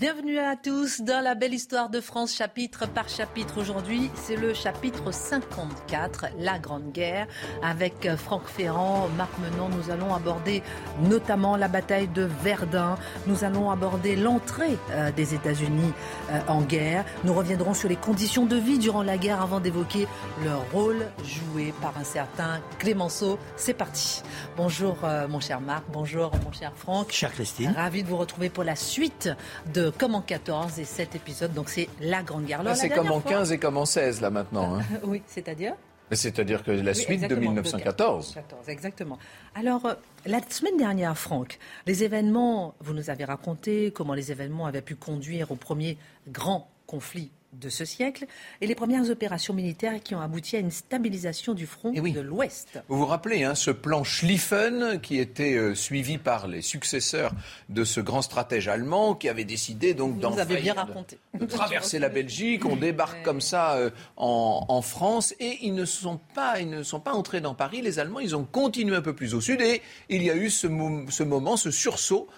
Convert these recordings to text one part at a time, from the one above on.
Bienvenue à tous dans la belle histoire de France, chapitre par chapitre. Aujourd'hui, c'est le chapitre 54, la Grande Guerre. Avec Franck Ferrand, Marc Menon, nous allons aborder notamment la bataille de Verdun. Nous allons aborder l'entrée euh, des États-Unis euh, en guerre. Nous reviendrons sur les conditions de vie durant la guerre avant d'évoquer leur rôle joué par un certain Clémenceau. C'est parti. Bonjour euh, mon cher Marc, bonjour mon cher Franck. Cher Christine. Ravi de vous retrouver pour la suite de comme en 14 et 7 épisodes. Donc c'est la Grande Guerre. c'est comme en 15 et comme en 16 là maintenant. Hein. oui, c'est-à-dire c'est-à-dire que la suite de 1914. exactement. Alors, euh, la semaine dernière, Franck, les événements, vous nous avez raconté comment les événements avaient pu conduire au premier grand conflit de ce siècle et les premières opérations militaires qui ont abouti à une stabilisation du front eh de l'Ouest. Vous vous rappelez hein, ce plan Schlieffen qui était euh, suivi par les successeurs de ce grand stratège allemand qui avait décidé donc de, traverser la Belgique. On débarque comme ça euh, en, France et ils ne sont pas ils ne sont pas entrés dans Paris. Les Allemands ils ont continué un peu plus au sud et il y a eu ce, ce moment, ce sursaut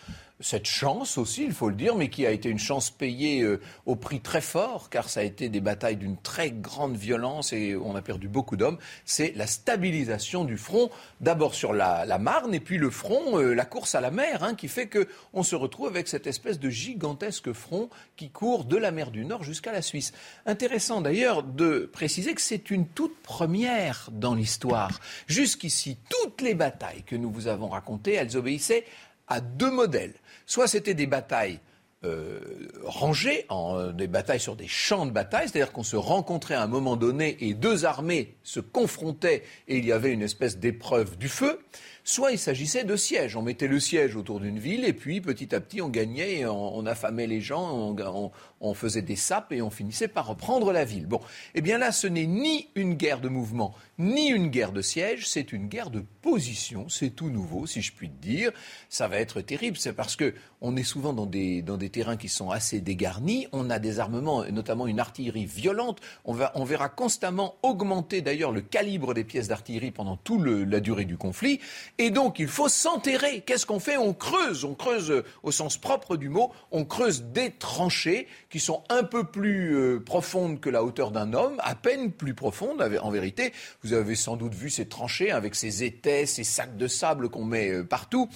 cette chance aussi, il faut le dire, mais qui a été une chance payée euh, au prix très fort, car ça a été des batailles d'une très grande violence et on a perdu beaucoup d'hommes, c'est la stabilisation du front, d'abord sur la, Marne, et puis le front, euh, la course à la mer, hein, qui fait qu'on se retrouve avec cette espèce de gigantesque front qui court de la mer du Nord jusqu'à la Suisse. Intéressant d'ailleurs de préciser que c'est une toute première dans l'histoire. Jusqu'ici, toutes les batailles que nous vous avons racontées, elles obéissaient à deux modèles. Soit c'était des batailles euh, rangées, en, des batailles sur des champs de bataille, c'est-à-dire qu'on se rencontrait à un moment donné et deux armées se confrontaient et il y avait une espèce d'épreuve du feu soit il s'agissait de sièges. On mettait le siège autour d'une ville et puis petit à petit on gagnait, on, affamait les gens, on, faisait des sapes et on finissait par reprendre la ville. Bon, eh bien là, ce n'est ni une guerre de mouvement, ni une guerre de siège, c'est une guerre de position. C'est tout nouveau, si je puis dire. Ça va être terrible. C'est parce que on est souvent dans des, dans des terrains qui sont assez dégarnis. On a des armements, notamment une artillerie violente. On, va, on verra constamment augmenter d'ailleurs le calibre des pièces d'artillerie pendant toute la durée du conflit. Et donc, il faut s'enterrer. Qu'est-ce qu'on fait? On creuse. On creuse euh, au sens propre du mot. On creuse des tranchées qui sont un peu plus euh, profondes que la hauteur d'un homme, à peine plus profondes en vérité. Vous avez sans doute vu ces tranchées avec ces étais, ces sacs de sable qu'on met euh, partout.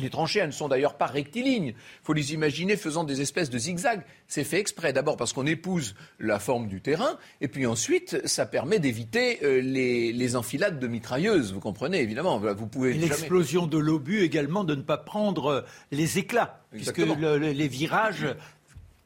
Les tranchées, elles ne sont d'ailleurs pas rectilignes. Il faut les imaginer faisant des espèces de zigzags. C'est fait exprès. D'abord parce qu'on épouse la forme du terrain, et puis ensuite, ça permet d'éviter euh, les, enfilades de mitrailleuses. Vous comprenez, évidemment. Vous pouvez. L'explosion de l'obus également de ne pas prendre euh, les éclats, puisque les virages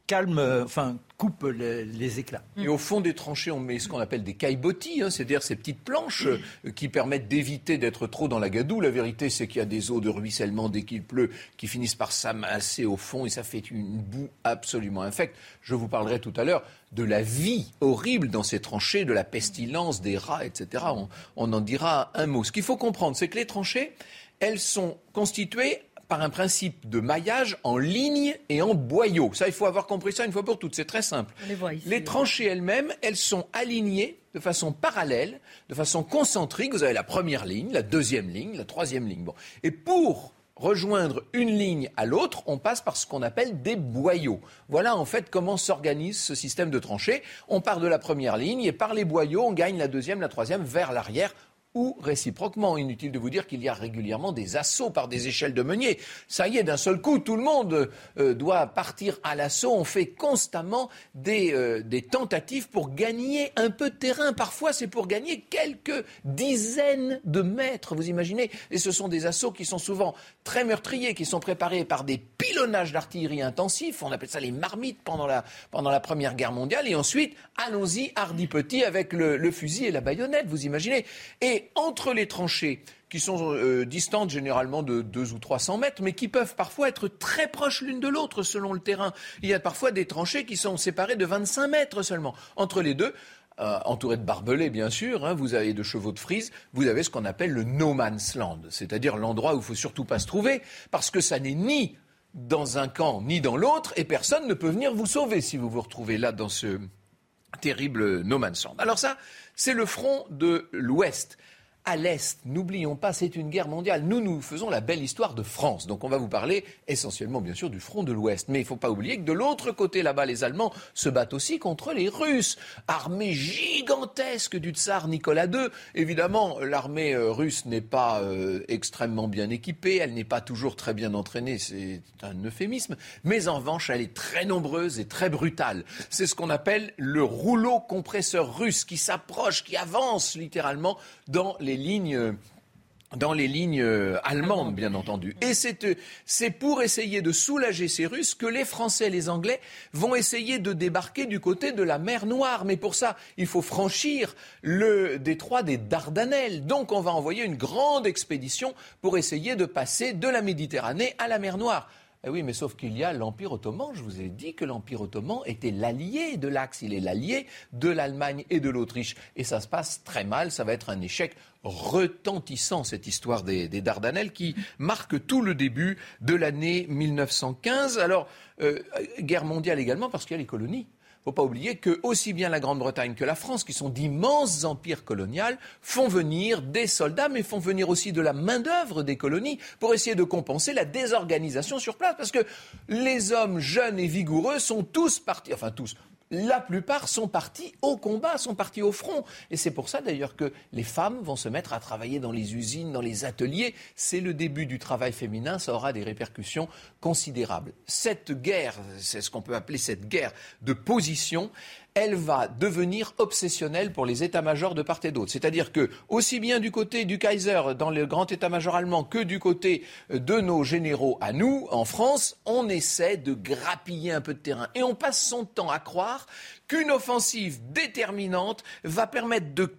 calme, euh, enfin, coupe les, éclats. Et au fond des tranchées, on met ce qu'on appelle des caillebotis, hein, c'est-à-dire ces petites planches euh, qui permettent d'éviter d'être trop dans la gadoue. La vérité, c'est qu'il y a des eaux de ruissellement dès qu'il pleut qui finissent par s'amasser au fond et ça fait une boue absolument infecte. Je vous parlerai tout à l'heure de la vie horrible dans ces tranchées, de la pestilence, des rats, etc. On, on en dira un mot. Ce qu'il faut comprendre, c'est que les tranchées, elles sont constituées par un principe de maillage en ligne et en boyau. Ça, il faut avoir compris ça une fois pour toutes. C'est très simple. les, tranchées elles-mêmes, elles sont alignées de façon parallèle, de façon concentrique. Vous avez la première ligne, la deuxième ligne, la troisième ligne. Bon. Et pour rejoindre une ligne à l'autre, on passe par ce qu'on appelle des boyaux. Voilà en fait comment s'organise ce système de tranchées. On part de la première ligne et par les boyaux, on gagne la deuxième, la troisième vers l'arrière ou réciproquement. Inutile de vous dire qu'il y a régulièrement des assauts par des échelles de meunier. Ça y est, d'un seul coup, tout le monde euh, doit partir à l'assaut. On fait constamment des, euh, des, tentatives pour gagner un peu de terrain. Parfois, c'est pour gagner quelques dizaines de mètres, vous imaginez Et ce sont des assauts qui sont souvent très meurtriers, qui sont préparés par des pilonnages d'artillerie intensifs. On appelle ça les marmites pendant la, pendant la Première Guerre mondiale. Et ensuite, allons-y, hardi petit, avec le, le fusil et la baïonnette, vous imaginez Et entre les tranchées, qui sont euh, distantes généralement de 2 ou 300 mètres, mais qui peuvent parfois être très proches l'une de l'autre selon le terrain. Il y a parfois des tranchées qui sont séparées de 25 mètres seulement. Entre les deux, euh, entourées de barbelés bien sûr, hein, vous avez de chevaux de frise, vous avez ce qu'on appelle le no man's land, c'est-à-dire l'endroit où il faut surtout pas se trouver, parce que ça n'est ni dans un camp ni dans l'autre, et personne ne peut venir vous sauver si vous vous retrouvez là dans ce terrible no man's land. Alors ça, c'est le front de l'Ouest. À l'Est. N'oublions pas, c'est une guerre mondiale. Nous, nous faisons la belle histoire de France. Donc on va vous parler essentiellement, bien sûr, du front de l'Ouest. Mais il ne faut pas oublier que de l'autre côté, là-bas, les Allemands se battent aussi contre les Russes. Armée gigantesque du tsar Nicolas II. Évidemment, l'armée euh, russe n'est pas euh, extrêmement bien équipée, elle n'est pas toujours très bien entraînée, c'est un euphémisme. Mais en revanche, elle est très nombreuse et très brutale. C'est ce qu'on appelle le rouleau compresseur russe qui s'approche, qui avance littéralement dans les lignes dans les lignes euh, allemandes, bien entendu. Et euh, c'est pour essayer de soulager ces Russes que les Français et les Anglais vont essayer de débarquer du côté de la mer Noire. Mais pour ça, il faut franchir le détroit des Dardanelles. Donc on va envoyer une grande expédition pour essayer de passer de la Méditerranée à la mer Noire. Eh oui, mais sauf qu'il y a l'Empire ottoman. Je vous ai dit que l'Empire ottoman était l'allié de l'Axe. Il est l'allié de l'Allemagne et de l'Autriche. Et ça se passe très mal. Ça va être un échec retentissant, cette histoire des, Dardanelles, qui marque tout le début de l'année 1915. Alors, euh, guerre mondiale également, parce qu'il y a les colonies faut pas oublier que aussi bien la Grande-Bretagne que la France, qui sont d'immenses empires coloniaux, font venir des soldats, mais font venir aussi de la main-d'œuvre des colonies pour essayer de compenser la désorganisation sur place. Parce que les hommes jeunes et vigoureux sont tous partis, enfin tous, la plupart sont partis au combat, sont partis au front. Et c'est pour ça d'ailleurs que les femmes vont se mettre à travailler dans les usines, dans les ateliers. C'est le début du travail féminin, ça aura des répercussions considérables. Cette guerre, c'est ce qu'on peut appeler cette guerre de position, elle va devenir obsessionnelle pour les états-majors de part et d'autre. C'est-à-dire que, aussi bien du côté du Kaiser dans le grand état-major allemand que du côté de nos généraux à nous, en France, on essaie de grappiller un peu de terrain. Et on passe son temps à croire qu'une offensive déterminante va permettre de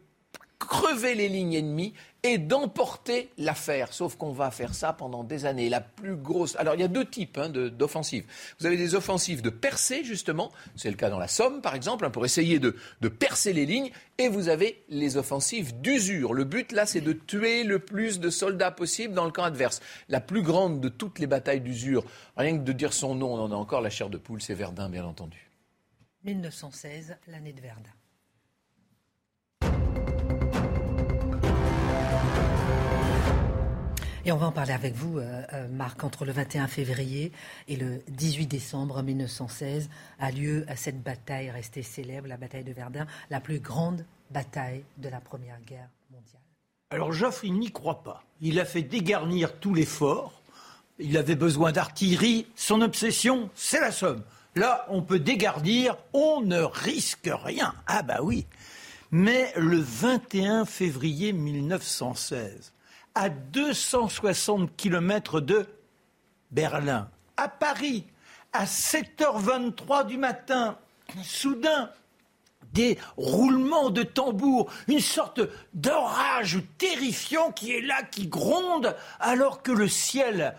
crever les lignes ennemies et d'emporter l'affaire. Sauf qu'on va faire ça pendant des années. La plus grosse. Alors il y a deux types hein, d'offensives. Vous avez des offensives de percer justement, c'est le cas dans la Somme par exemple, hein, pour essayer de, de, percer les lignes, et vous avez les offensives d'usure. Le but là, c'est de tuer le plus de soldats possible dans le camp adverse. La plus grande de toutes les batailles d'usure, rien que de dire son nom, on en a encore la chair de poule, c'est Verdun bien entendu. 1916, l'année de Verdun. Et on va en parler avec vous, euh, euh, Marc. Entre le 21 février et le 18 décembre 1916 a lieu cette bataille restée célèbre, la bataille de Verdun, la plus grande bataille de la Première Guerre mondiale. Alors Joffre, il n'y croit pas. Il a fait dégarnir tous les forts. Il avait besoin d'artillerie. Son obsession, c'est la Somme. Là, on peut dégarnir, on ne risque rien. Ah bah oui. Mais le 21 février 1916, à 260 km de Berlin, à Paris, à 7h23 du matin, soudain, des roulements de tambour, une sorte d'orage terrifiant qui est là, qui gronde, alors que le ciel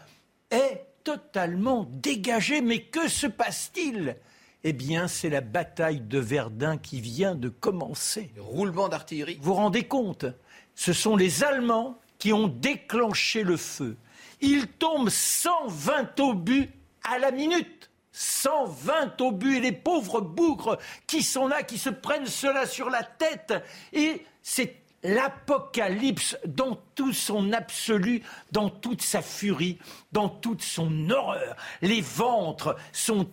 est totalement dégagé. Mais que se passe-t-il? Eh bien, c'est la bataille de Verdun qui vient de commencer. Roulement d'artillerie. Vous vous rendez compte? Ce sont les Allemands qui ont déclenché le feu. Il tombe 120 obus à la minute. 120 obus et les pauvres bougres qui sont là, qui se prennent cela sur la tête. Et c'est l'apocalypse dans tout son absolu, dans toute sa furie, dans toute son horreur. Les ventres sont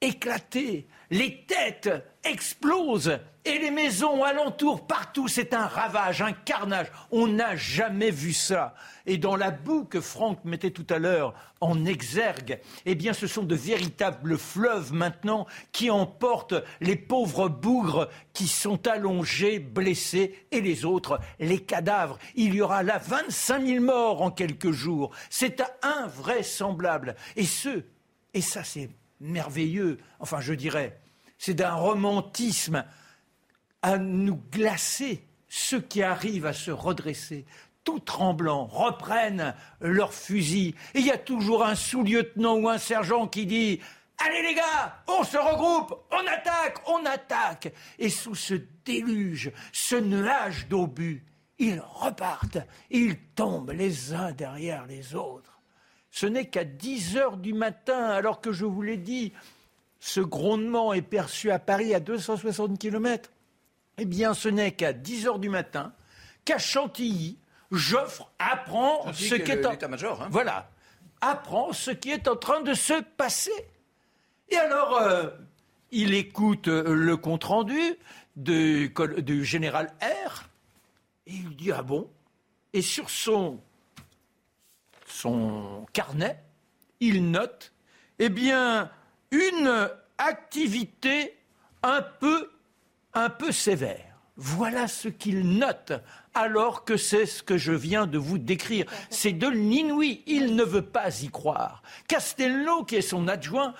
éclatés, les têtes explosent et les maisons alentour, partout, c'est un ravage, un carnage. On n'a jamais vu ça. Et dans la boue que Franck mettait tout à l'heure en exergue, eh bien, ce sont de véritables fleuves maintenant qui emportent les pauvres bougres qui sont allongés, blessés, et les autres, les cadavres. Il y aura là 25 000 morts en quelques jours. C'est invraisemblable. Et ce, et ça c'est merveilleux, enfin je dirais, c'est d'un romantisme à nous glacer. Ceux qui arrivent à se redresser, tout tremblants, reprennent leurs fusils. Et il y a toujours un sous-lieutenant ou un sergent qui dit Allez les gars, on se regroupe, on attaque, on attaque. Et sous ce déluge, ce nuage d'obus, ils repartent, ils tombent les uns derrière les autres. Ce n'est qu'à 10 heures du matin, alors que je vous l'ai dit, ce grondement est perçu à Paris à 260 km. Eh bien, ce n'est qu'à 10 heures du matin qu'à Chantilly, Joffre apprend ce qui est, en... major hein. Voilà, apprend ce qui est en train de se passer. Et alors, euh, il écoute le compte rendu du, du général R. Et il dit ah bon? Et sur son son carnet, il note, eh bien, une activité un peu, un peu sévère. Voilà ce qu'il note, alors que c'est ce que je viens de vous décrire. C'est de l'inouï. Il ne veut pas y croire. Castello, qui est son adjoint,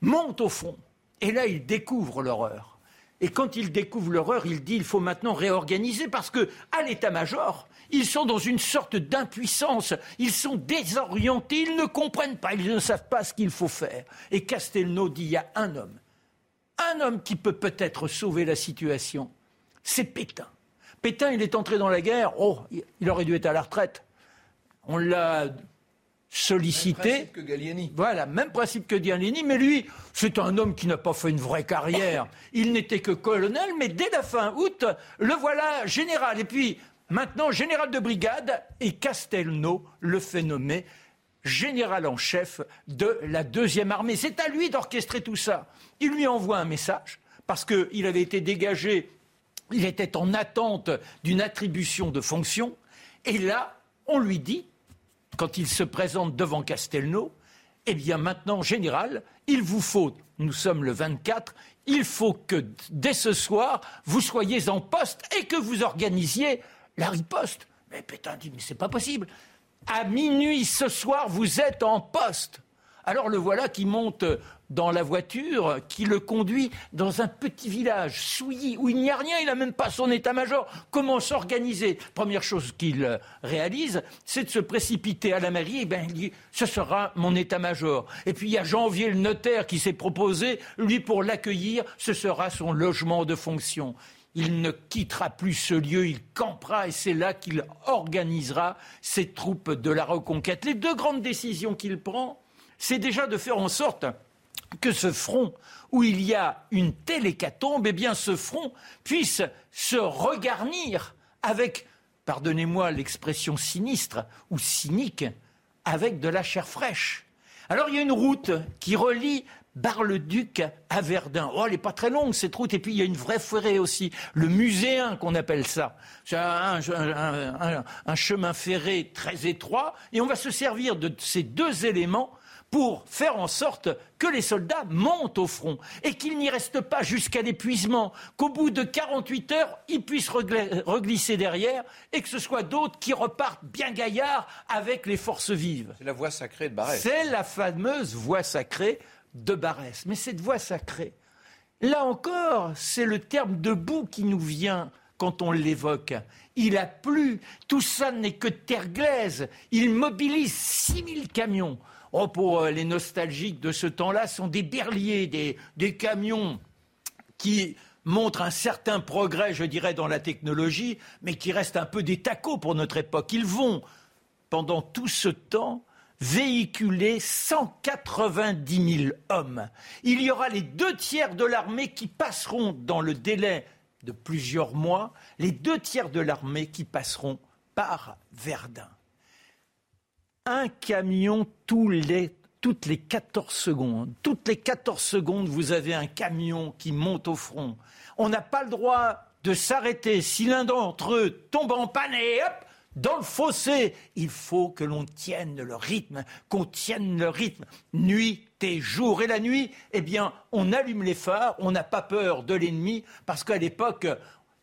monte au fond. Et là, il découvre l'horreur. Et quand il découvre l'horreur, il dit il faut maintenant réorganiser parce que à l'état-major, ils sont dans une sorte d'impuissance, ils sont désorientés, ils ne comprennent pas, ils ne savent pas ce qu'il faut faire. Et Castelnau dit il y a un homme, un homme qui peut peut-être sauver la situation, c'est Pétain. Pétain, il est entré dans la guerre, oh, il aurait dû être à la retraite. On l'a sollicité. Même principe que Gallieni. Voilà, même principe que Gallieni, mais lui, c'est un homme qui n'a pas fait une vraie carrière. Il n'était que colonel, mais dès la fin août, le voilà général. Et puis, maintenant, général de brigade, et Castelnau le fait nommer général en chef de la deuxième armée. C'est à lui d'orchestrer tout ça. Il lui envoie un message, parce qu'il avait été dégagé, il était en attente d'une attribution de fonction, et là, on lui dit, quand il se présente devant Castelnau, eh bien maintenant, général, il vous faut, nous sommes le 24, il faut que dès ce soir, vous soyez en poste et que vous organisiez la riposte. Mais Pétain dit, mais c'est pas possible. À minuit ce soir, vous êtes en poste. Alors le voilà qui monte dans la voiture qui le conduit dans un petit village, Souilly, où il n'y a rien, il n'a même pas son état-major. Comment s'organiser? Première chose qu'il réalise, c'est de se précipiter à la mairie, et eh bien il dit, ce sera mon état-major. Et puis il y a Janvier, le notaire, qui s'est proposé, lui, pour l'accueillir, ce sera son logement de fonction. Il ne quittera plus ce lieu, il campera et c'est là qu'il organisera ses troupes de la reconquête. Les deux grandes décisions qu'il prend, c'est déjà de faire en sorte que ce front où il y a une telle hécatombe, eh bien ce front puisse se regarnir avec, pardonnez-moi l'expression sinistre ou cynique, avec de la chair fraîche. Alors il y a une route qui relie Bar-le-Duc à Verdun. Oh, elle n'est pas très longue cette route. Et puis il y a une vraie forêt aussi, le muséen qu'on appelle ça. C'est un, un, chemin ferré très étroit. Et on va se servir de ces deux éléments pour faire en sorte que les soldats montent au front et qu'ils n'y restent pas jusqu'à l'épuisement, qu'au bout de 48 heures, ils puissent reglisser derrière et que ce soit d'autres qui repartent bien gaillards avec les forces vives. C'est la voie sacrée de Barès. C'est la fameuse voie sacrée de Barès. Mais cette voie sacrée, là encore, c'est le terme debout qui nous vient quand on l'évoque. Il a plu, tout ça n'est que terre glaise. Il mobilise 6000 camions. Oh, pour euh, les nostalgiques de ce temps-là, sont des berliers, des, camions qui montrent un certain progrès, je dirais, dans la technologie, mais qui restent un peu des tacos pour notre époque. Ils vont, pendant tout ce temps, véhiculer 190 000 hommes. Il y aura les deux tiers de l'armée qui passeront dans le délai de plusieurs mois, les deux tiers de l'armée qui passeront par Verdun un camion les, toutes les 14 secondes. Toutes les 14 secondes, vous avez un camion qui monte au front. On n'a pas le droit de s'arrêter. Si l'un d'entre eux tombe en panne et hop, dans le fossé, il faut que l'on tienne le rythme, qu'on tienne le rythme, nuit et jour. Et la nuit, eh bien, on allume les phares, on n'a pas peur de l'ennemi, parce qu'à l'époque,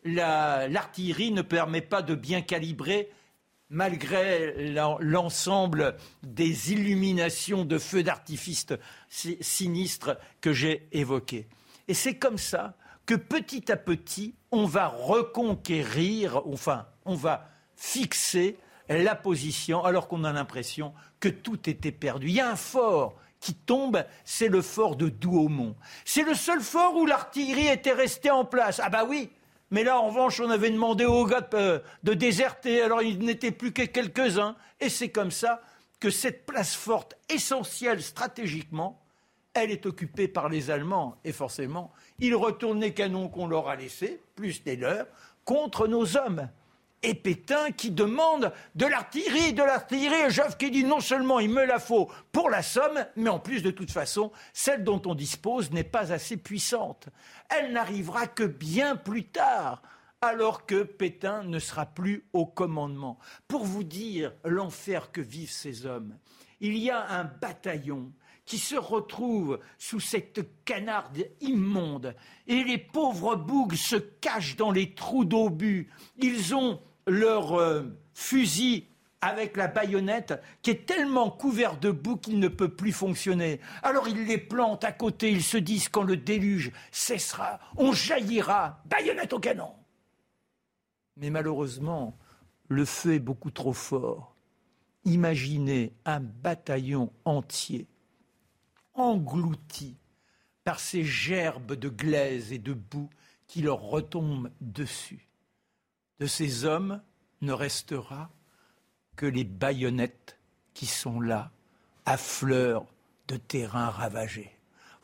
l'artillerie ne permet pas de bien calibrer malgré l'ensemble des illuminations de feux d'artifice sinistres que j'ai évoqués. Et c'est comme ça que petit à petit, on va reconquérir, enfin, on va fixer la position alors qu'on a l'impression que tout était perdu. Il y a un fort qui tombe, c'est le fort de Douaumont. C'est le seul fort où l'artillerie était restée en place. Ah bah oui, mais là, en revanche, on avait demandé aux gars de, déserter, alors il n'était plus que quelques-uns. Et c'est comme ça que cette place forte, essentielle stratégiquement, elle est occupée par les Allemands. Et forcément, ils retournent les canons qu'on leur a laissés, plus des leurs, contre nos hommes. Et Pétain qui demande de l'artillerie, de l'artillerie, et Joffre qui dit non seulement il me la faut pour la somme, mais en plus de toute façon, celle dont on dispose n'est pas assez puissante. Elle n'arrivera que bien plus tard, alors que Pétain ne sera plus au commandement. Pour vous dire l'enfer que vivent ces hommes, il y a un bataillon qui se retrouve sous cette canarde immonde. Et les pauvres bougles se cachent dans les trous d'obus. Ils ont leur euh, fusil avec la baïonnette qui est tellement couvert de boue qu'il ne peut plus fonctionner. Alors ils les plantent à côté, ils se disent quand le déluge cessera, on jaillira, baïonnette au canon. Mais malheureusement, le feu est beaucoup trop fort. Imaginez un bataillon entier englouti par ces gerbes de glaise et de boue qui leur retombent dessus. De ces hommes ne restera que les baïonnettes qui sont là, à fleur de terrain ravagé.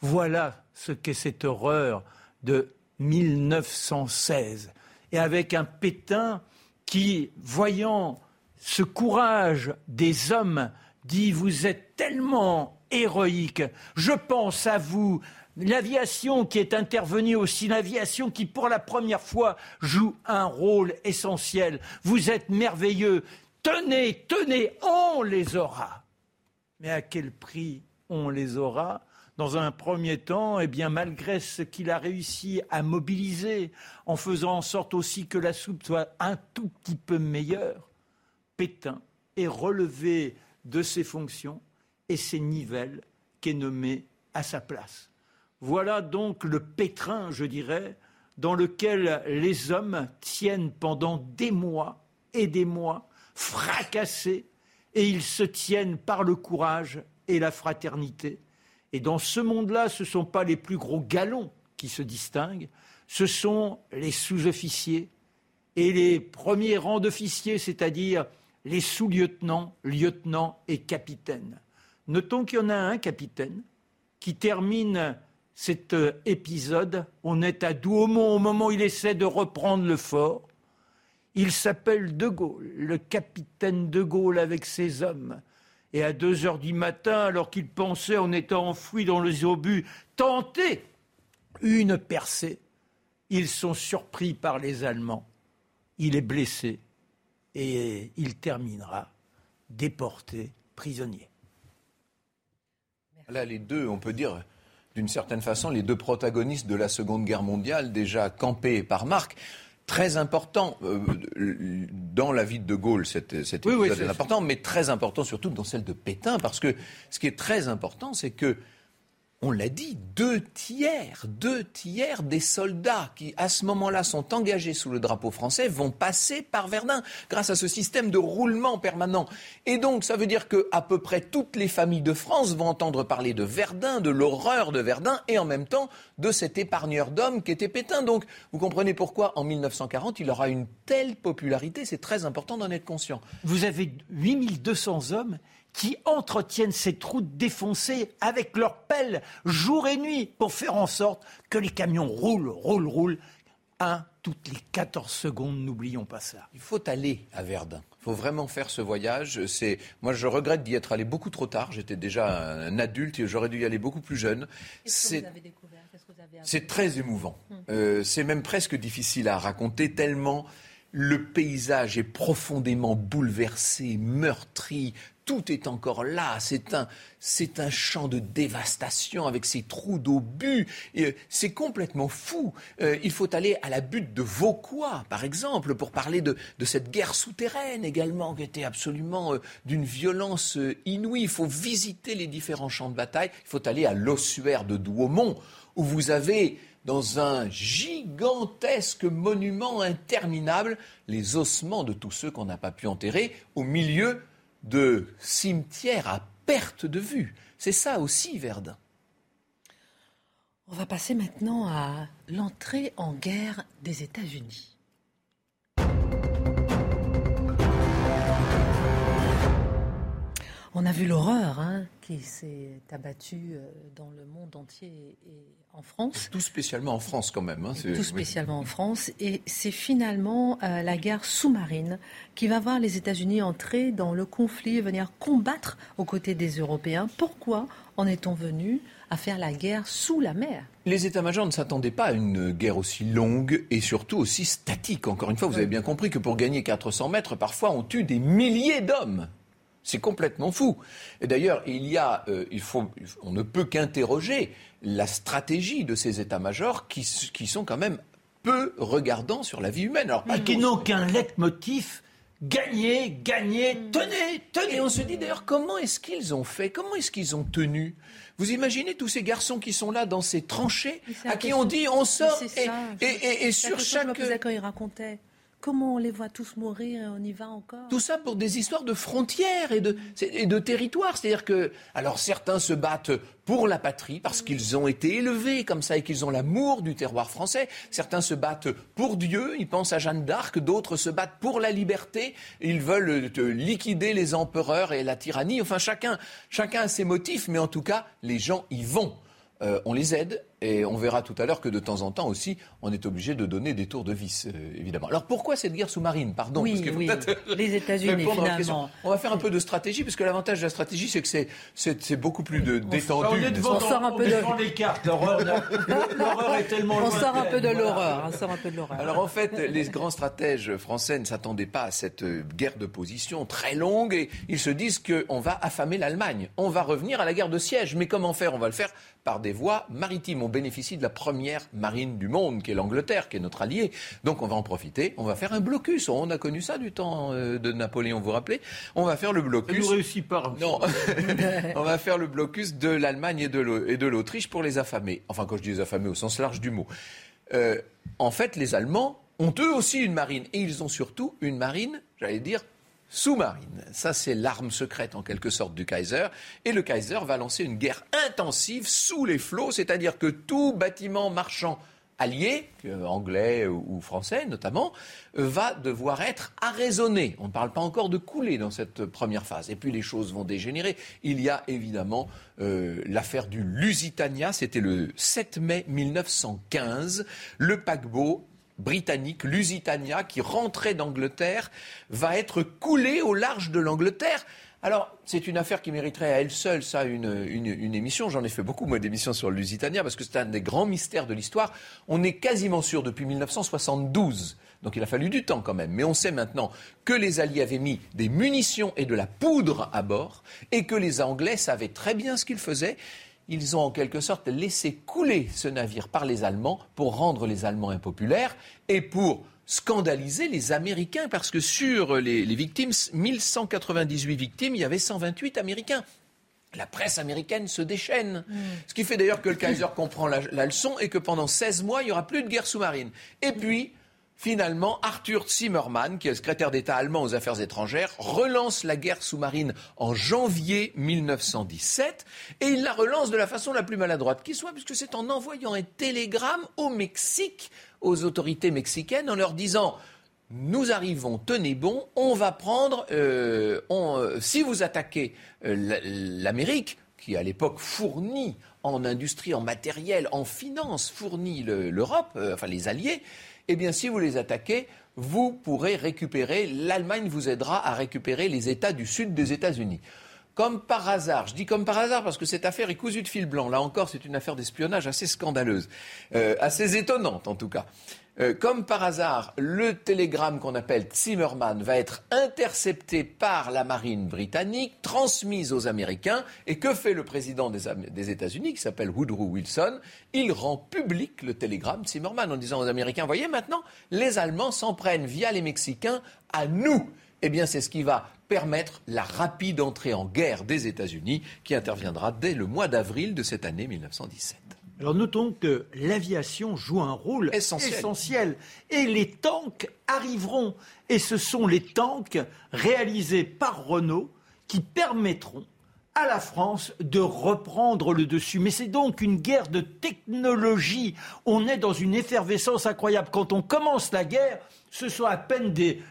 Voilà ce qu'est cette horreur de 1916. Et avec un Pétain qui, voyant ce courage des hommes, dit Vous êtes tellement héroïque. Je pense à vous, l'aviation qui est intervenue aussi, l'aviation qui pour la première fois joue un rôle essentiel. Vous êtes merveilleux. Tenez, tenez, on les aura. Mais à quel prix on les aura? Dans un premier temps, eh bien, malgré ce qu'il a réussi à mobiliser, en faisant en sorte aussi que la soupe soit un tout petit peu meilleure, Pétain est relevé de ses fonctions et ses nivelles qu'est nommé à sa place. Voilà donc le pétrin, je dirais, dans lequel les hommes tiennent pendant des mois et des mois, fracassés, et ils se tiennent par le courage et la fraternité. Et dans ce monde-là, ce ne sont pas les plus gros galons qui se distinguent, ce sont les sous-officiers et les premiers rangs d'officiers, c'est-à-dire les sous-lieutenants, lieutenants et capitaines. Notons qu'il y en a un capitaine qui termine cet euh, épisode. On est à Douaumont au moment où il essaie de reprendre le fort. Il s'appelle De Gaulle, le capitaine De Gaulle avec ses hommes. Et à deux heures du matin, alors qu'il pensait, en étant enfoui dans les obus, tenter une percée, ils sont surpris par les Allemands. Il est blessé et il terminera déporté, prisonnier. Là, les deux, on peut dire, d'une certaine façon, les deux protagonistes de la Seconde Guerre mondiale, déjà campés par Marc, très important euh, dans la vie de De Gaulle, cet, cet épisode est important, mais très important surtout dans celle de Pétain, parce que ce qui est très important, c'est que on l'a dit, deux tiers, des soldats qui, à ce moment-là, sont engagés sous le drapeau français vont passer par Verdun grâce à ce système de roulement permanent. Et donc, ça veut dire que à peu près toutes les familles de France vont entendre parler de Verdun, de l'horreur de Verdun, et en même temps de cet épargneur d'hommes qui était Pétain. Donc, vous comprenez pourquoi, en 1940, il aura une telle popularité. C'est très important d'en être conscient. Vous avez 8200 hommes qui entretiennent ces trous défoncés avec leurs pelles jour et nuit pour faire en sorte que les camions roulent, roulent, roulent. Un toutes les 14 secondes, n'oublions pas ça. Il faut aller à Verdun. Il faut vraiment faire ce voyage. C'est moi, je regrette d'y être allé beaucoup trop tard. J'étais déjà un adulte et j'aurais dû y aller beaucoup plus jeune. C'est c'est très émouvant. Hum. Euh, c'est même presque difficile à raconter tellement le paysage est profondément bouleversé, meurtri, tout est encore là. C'est un, c'est un champ de dévastation avec ses trous d'obus. Euh, c'est complètement fou. Euh, il faut aller à la butte de Vauquois, par exemple, pour parler de, cette guerre souterraine également, qui était absolument euh, d'une violence inouïe. Il faut visiter les différents champs de bataille. Il faut aller à l'ossuaire de Douaumont, où vous avez dans un gigantesque monument interminable les ossements de tous ceux qu'on n'a pas pu enterrer au milieu de cimetières à perte de vue. C'est ça aussi Verdun. On va passer maintenant à l'entrée en guerre des États-Unis. On a vu l'horreur hein, qui s'est abattue euh, dans le monde entier et en France. Tout spécialement en France quand même. Hein, tout spécialement en France. Et c'est finalement euh, la guerre sous-marine qui va voir les États-Unis entrer dans le conflit, venir combattre aux côtés des Européens. Pourquoi en est-on venu à faire la guerre sous la mer? Les états-majors ne s'attendaient pas à une guerre aussi longue et surtout aussi statique. Encore une fois, vous avez bien compris que pour gagner 400 mètres, parfois on tue des milliers d'hommes. C'est complètement fou. Et d'ailleurs, il y a, euh, il faut, on ne peut qu'interroger la stratégie de ces états-majors qui, qui, sont quand même peu regardants sur la vie humaine. Alors, qui n'ont qu'un leitmotiv gagner, gagner, tenez, tenez. Et on se dit d'ailleurs comment est-ce qu'ils ont fait, comment est-ce qu'ils ont tenu? Vous imaginez tous ces garçons qui sont là dans ces tranchées, à qui on dit on sort et, et, et, sur chaque. Quand il racontait Comment on les voit tous mourir et on y va encore Tout ça pour des histoires de frontières et de, territoires. C'est-à-dire que, alors certains se battent pour la patrie parce qu'ils ont été élevés comme ça et qu'ils ont l'amour du terroir français. Certains se battent pour Dieu, ils pensent à Jeanne d'Arc. D'autres se battent pour la liberté. Ils veulent liquider les empereurs et la tyrannie. Enfin, chacun, chacun a ses motifs, mais en tout cas, les gens y vont. Euh, on les aide et on verra tout à l'heure que de temps en temps aussi, on est obligé de donner des tours de vis, euh, évidemment. Alors pourquoi cette guerre sous-marine Pardon. Oui, oui. les États-Unis, finalement. On va faire un peu de stratégie, parce que l'avantage de la stratégie, c'est que c'est, beaucoup plus de, détendu. On, sort un peu de les cartes. L'horreur, est tellement On sort un peu de l'horreur. On sort un peu de l'horreur. Alors en fait, les grands stratèges français ne s'attendaient pas à cette euh, guerre de position très longue, et ils se disent qu'on va affamer l'Allemagne. On va revenir à la guerre de siège. Mais comment faire? On va le faire par des voies maritimes. On bénéficie de la première marine du monde, qui est l'Angleterre, qui est notre allié. Donc on va en profiter. On va faire un blocus. On a connu ça du temps euh, de Napoléon, vous vous rappelez? On va faire le blocus. Ça réussit pas. Non. on va faire le blocus de l'Allemagne et de l'Autriche pour les affamer. Enfin, quand je dis les affamer au sens large du mot. Euh, en fait, les Allemands ont eux aussi une marine. Et ils ont surtout une marine, j'allais dire, sous-marine. Ça, c'est l'arme secrète en quelque sorte du Kaiser. Et le Kaiser va lancer une guerre intensive sous les flots, c'est-à-dire que tout bâtiment marchand allié, anglais ou français notamment, va devoir être arraisonné. On ne parle pas encore de couler dans cette première phase. Et puis les choses vont dégénérer. Il y a évidemment euh, l'affaire du Lusitania, c'était le 7 mai 1915. Le paquebot britannique, Lusitania, qui rentrait d'Angleterre, va être coulé au large de l'Angleterre. Alors, c'est une affaire qui mériterait à elle seule, ça, une, une, émission. J'en ai fait beaucoup, moi, d'émissions sur Lusitania, parce que c'est un des grands mystères de l'histoire. On est quasiment sûr depuis 1972, donc il a fallu du temps quand même, mais on sait maintenant que les Alliés avaient mis des munitions et de la poudre à bord, et que les Anglais savaient très bien ce qu'ils faisaient ils ont en quelque sorte laissé couler ce navire par les Allemands pour rendre les Allemands impopulaires et pour scandaliser les Américains, parce que sur les, victimes, 1198 victimes, il y avait 128 Américains. La presse américaine se déchaîne. Mm. Ce qui fait d'ailleurs que le Kaiser comprend la, la, leçon et que pendant 16 mois, il n'y aura plus de guerre sous-marine. Et puis, Finalement, Arthur Zimmermann, qui est le secrétaire d'État allemand aux affaires étrangères, relance la guerre sous-marine en janvier 1917 et il la relance de la façon la plus maladroite qui soit, puisque c'est en envoyant un télégramme au Mexique, aux autorités mexicaines, en leur disant nous arrivons, tenez bon, on va prendre, euh, euh, si vous attaquez euh, l'Amérique, qui à l'époque fournit en industrie, en matériel, en finance, fournit l'Europe, enfin les Alliés, eh bien, si vous les attaquez, vous pourrez récupérer, l'Allemagne vous aidera à récupérer les États du sud des États-Unis. Comme par hasard, je dis comme par hasard parce que cette affaire est cousue de fil blanc. Là encore, c'est une affaire d'espionnage assez scandaleuse, euh, assez étonnante en tout cas. Euh, comme par hasard, le télégramme qu'on appelle Zimmerman va être intercepté par la marine britannique, transmis aux Américains. Et que fait le président des, États-Unis, qui s'appelle Woodrow Wilson? Il rend public le télégramme Zimmerman en disant aux Américains, voyez maintenant, les Allemands s'en prennent via les Mexicains à nous. Eh bien, c'est ce qui va permettre la rapide entrée en guerre des États-Unis, qui interviendra dès le mois d'avril de cette année 1917. Alors notons que l'aviation joue un rôle essentiel. et les tanks arriveront. Et ce sont les tanks réalisés par Renault qui permettront à la France de reprendre le dessus. Mais c'est donc une guerre de technologie. On est dans une effervescence incroyable. Quand on commence la guerre, ce sont à peine des,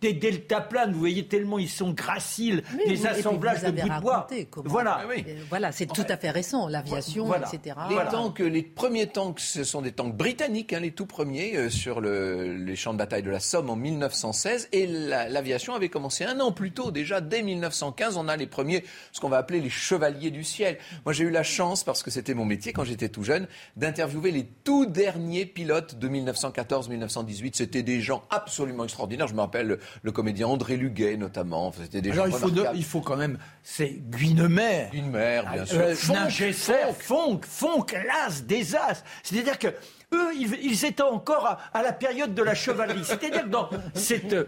des deltaplanes, vous voyez, tellement ils sont graciles, des assemblages de bouts de bois. Voilà, ah euh, voilà c'est tout à fait récent, l'aviation, etc. Les tanks, les premiers tanks, ce sont des tanks britanniques, hein, les tout premiers, euh, sur le, les champs de bataille de la Somme en 1916, et l'aviation avait commencé un an plus tôt, déjà dès 1915, on a les premiers, ce qu'on va appeler les chevaliers du ciel. Moi j'ai eu la chance, parce que c'était mon métier quand j'étais tout jeune, d'interviewer les tout derniers pilotes de 1914-1918. C'était des gens absolument extraordinaire. Je me rappelle le, comédien André Luguet, notamment. C'était des Alors, il faut, il faut quand même. C'est Guinemer. Guinemer, bien ah, sûr. Euh, Fonck, Fonck, l'as des as. C'est-à-dire que eux, ils, étaient encore à, la période de la chevalerie. C'est-à-dire que dans cette euh,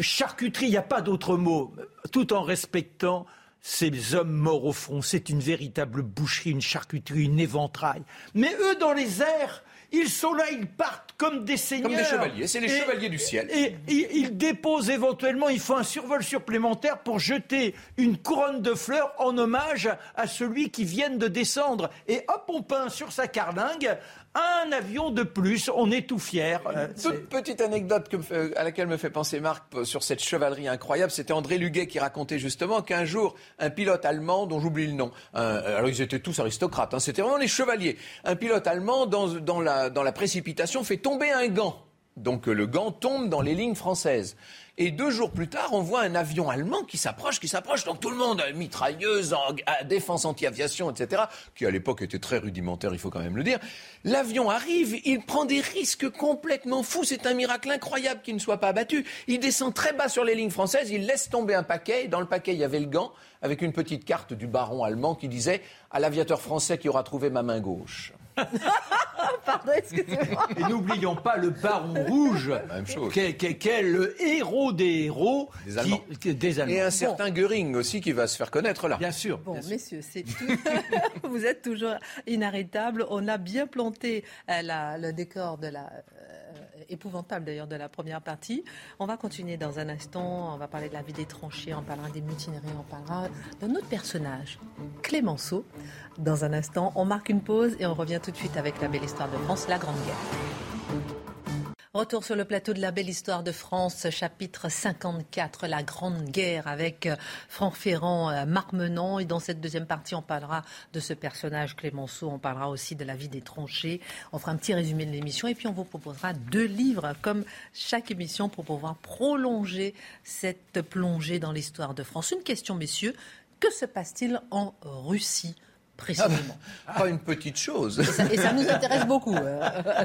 charcuterie, il n'y a pas d'autre mot, tout en respectant ces hommes morts au front. C'est une véritable boucherie, une charcuterie, une éventail. Mais eux, dans les airs, ils sont là, ils partent comme des seigneurs. Comme des chevaliers, c'est les chevaliers du ciel. Et, ils déposent éventuellement, il faut un survol supplémentaire pour jeter une couronne de fleurs en hommage à celui qui vient de descendre. Et hop, on peint sur sa carlingue un avion de plus, on est tout fiers. Euh, toute petite anecdote à laquelle me fait penser Marc sur cette chevalerie incroyable, c'était André Luguet qui racontait justement qu'un jour, un pilote allemand, dont j'oublie le nom, alors ils étaient tous aristocrates, hein, c'était vraiment les chevaliers, un pilote allemand dans, la, dans la précipitation fait tomber un gant. Donc le gant tombe dans les lignes françaises. Et deux jours plus tard, on voit un avion allemand qui s'approche, qui s'approche. Donc tout le monde, mitrailleuse, défense anti-aviation, etc., qui à l'époque était très rudimentaire, il faut quand même le dire. L'avion arrive, il prend des risques complètement fous. C'est un miracle incroyable qu'il ne soit pas abattu. Il descend très bas sur les lignes françaises, il laisse tomber un paquet. Dans le paquet, il y avait le gant avec une petite carte du baron allemand qui disait à l'aviateur français qui aura trouvé ma main gauche. Pardon, excusez-moi. Et n'oublions pas le baron rouge, qui est, le héros des héros des Allemands. Et un certain Göring aussi qui va se faire connaître là. Bien sûr. Bon, messieurs, c'est tout. Vous êtes toujours inarrêtables. On a bien planté euh, le décor de la épouvantable d'ailleurs de la première partie. On va continuer dans un instant, on va parler de la vie des tranchées, on parlera des mutineries, on parlera d'un autre personnage, Clémenceau. Dans un instant, on marque une pause et on revient tout de suite avec la belle histoire de France, la Grande Guerre. Retour sur le plateau de la belle histoire de France, chapitre 54, la Grande Guerre, avec euh, Franck Ferrand, euh, Marc Menant. Et dans cette deuxième partie, on parlera de ce personnage Clémenceau, on parlera aussi de la vie des tranchées. On fera un petit résumé de l'émission et puis on vous proposera deux livres, comme chaque émission, pour pouvoir prolonger cette plongée dans l'histoire de France. Une question, messieurs, que se passe-t-il en Russie? Précisément. Ah pas une petite chose. Et ça, nous intéresse beaucoup euh,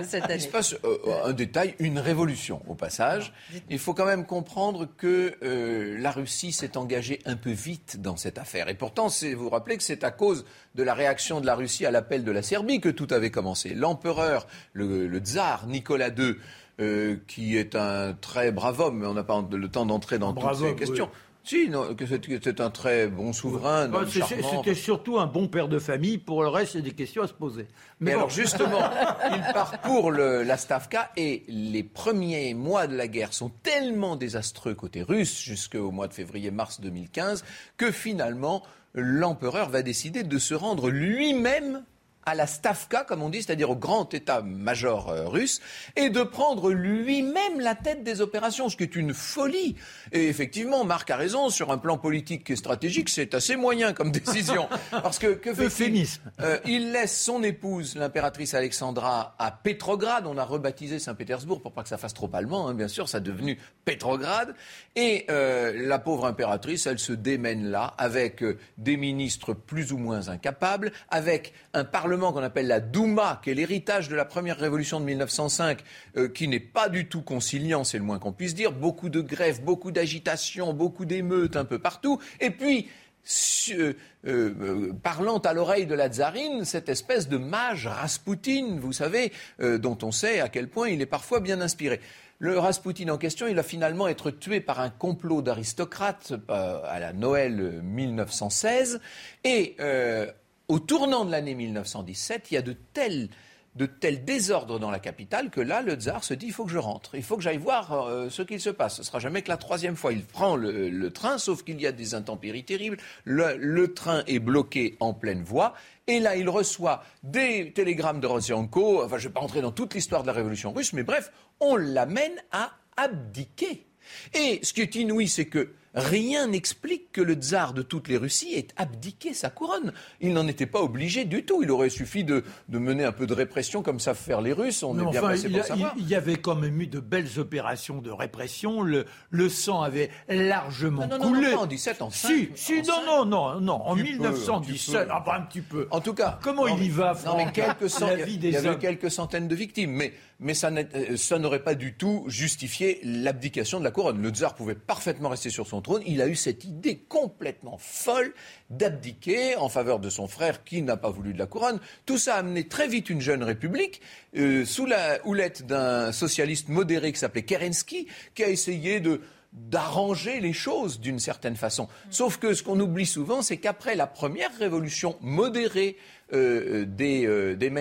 cette année. Il se passe euh, un détail, une révolution au passage. Il faut quand même comprendre que euh, la Russie s'est engagée un peu vite dans cette affaire. Et pourtant, vous vous rappelez que c'est à cause de la réaction de la Russie à l'appel de la Serbie que tout avait commencé. L'empereur, le, tsar Nicolas II, qui est un très brave homme, mais on n'a pas le temps d'entrer dans toutes ces questions. Si, que c'est un très bon souverain. C'était surtout un bon père de famille. Pour le reste, il y a des questions à se poser. Mais alors, justement, il parcourt la Stavka et les premiers mois de la guerre sont tellement désastreux côté russe, jusqu'au mois de février-mars 2015, que finalement, l'empereur va décider de se rendre lui-même à la Stavka, comme on dit, c'est-à-dire au grand état-major euh, russe, et de prendre lui-même la tête des opérations, ce qui est une folie. Et effectivement, Marc a raison, sur un plan politique et stratégique, c'est assez moyen comme décision. Parce que, que fait-il? Euh, Il laisse son épouse, l'impératrice Alexandra, à Pétrograd. On a rebaptisé Saint-Pétersbourg pour pas que ça fasse trop allemand, hein, bien sûr, ça a devenu Pétrograd. Et euh, la pauvre impératrice, elle se démène là, avec des ministres plus ou moins incapables, avec un parlement qu'on appelle la Douma, qui est l'héritage de la première révolution de 1905, euh, qui n'est pas du tout conciliant, c'est le moins qu'on puisse dire. Beaucoup de grèves, beaucoup d'agitation, beaucoup d'émeutes un peu partout. Et puis, euh, euh, parlant à l'oreille de la tsarine, cette espèce de mage Raspoutine, vous savez, dont on sait à quel point il est parfois bien inspiré. Le Raspoutine en question, il va finalement être tué par un complot d'aristocrates à la Noël 1916. Et au tournant de l'année 1917, il y a de telles de tel désordre dans la capitale que là, le tsar se dit il faut que je rentre, il faut que j'aille voir euh, ce qu'il se passe. Ce sera jamais que la troisième fois. Il prend le, train, sauf qu'il y a des intempéries terribles. Le, train est bloqué en pleine voie. Et là, il reçoit des télégrammes de Rosenko. Enfin, je ne vais pas entrer dans toute l'histoire de la révolution russe, mais bref, on l'amène à abdiquer. Et ce qui est inouï, c'est que Rien n'explique que le tsar de toutes les Russies ait abdiqué sa couronne. Il n'en était pas obligé du tout. Il aurait suffi de, mener un peu de répression comme savent faire les Russes. On est bien passé pour savoir. Il y avait quand même eu de belles opérations de répression. Le, le sang avait largement non, non, coulé. Non, non, en 17, en 5, Si, si, non, non, non, non, en 1917, ah, un petit peu. En tout cas, comment il y va, non, mais quelques Il y avait quelques centaines de victimes, mais mais euh, ça n'aurait pas du tout justifié l'abdication de la couronne. Le tsar pouvait parfaitement rester sur son trône. Il a eu cette idée complètement folle d'abdiquer en faveur de son frère qui n'a pas voulu de la couronne. Tout ça a amené très vite une jeune république euh, sous la houlette d'un socialiste modéré qui s'appelait Kerensky, qui a essayé de d'arranger les choses d'une certaine façon. Sauf que ce qu'on oublie souvent, c'est qu'après la première révolution modérée euh, des, euh, des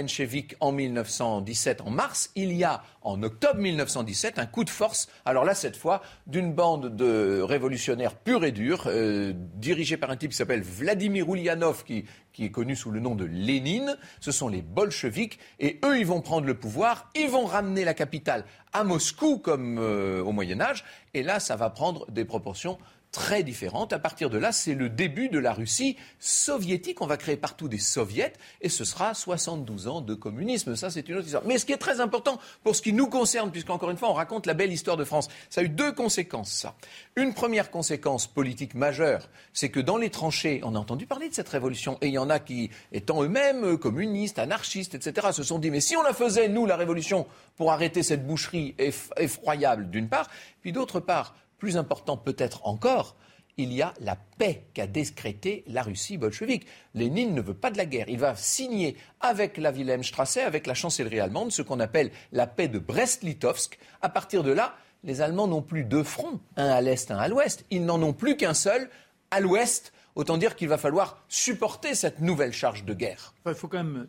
en 1917, en mars, il y a en octobre 1917 un coup de force, alors là cette fois, d'une bande de révolutionnaires purs et durs, euh, dirigés par un type qui s'appelle Vladimir Ulyanov, qui, qui est connu sous le nom de Lénine. Ce sont les bolcheviks, et eux, ils vont prendre le pouvoir, ils vont ramener la capitale à Moscou comme au Moyen Âge, et là, ça va prendre des proportions très différente. À partir de là, c'est le début de la Russie soviétique. On va créer partout des soviets et ce sera 72 ans de communisme. Ça, c'est une autre histoire. Mais ce qui est très important pour ce qui nous concerne, puisqu'encore une fois, on raconte la belle histoire de France, ça a eu deux conséquences, ça. Une première conséquence politique majeure, c'est que dans les tranchées, on a entendu parler de cette révolution et il y en a qui, étant eux-mêmes communistes, anarchistes, etc., se sont dit, mais si on la faisait, nous, la révolution, pour arrêter cette boucherie effroyable, d'une part, puis d'autre part, plus important peut-être encore, il y a la paix qu'a décrétée la Russie bolchevique. Lénine ne veut pas de la guerre. Il va signer avec la Wilhelmstrasse, avec la chancellerie allemande, ce qu'on appelle la paix de Brest-Litovsk. À partir de là, les Allemands n'ont plus deux fronts, un à l'est, un à l'ouest. Ils n'en ont plus qu'un seul, à l'ouest. Autant dire qu'il va falloir supporter cette nouvelle charge de guerre. Il faut quand même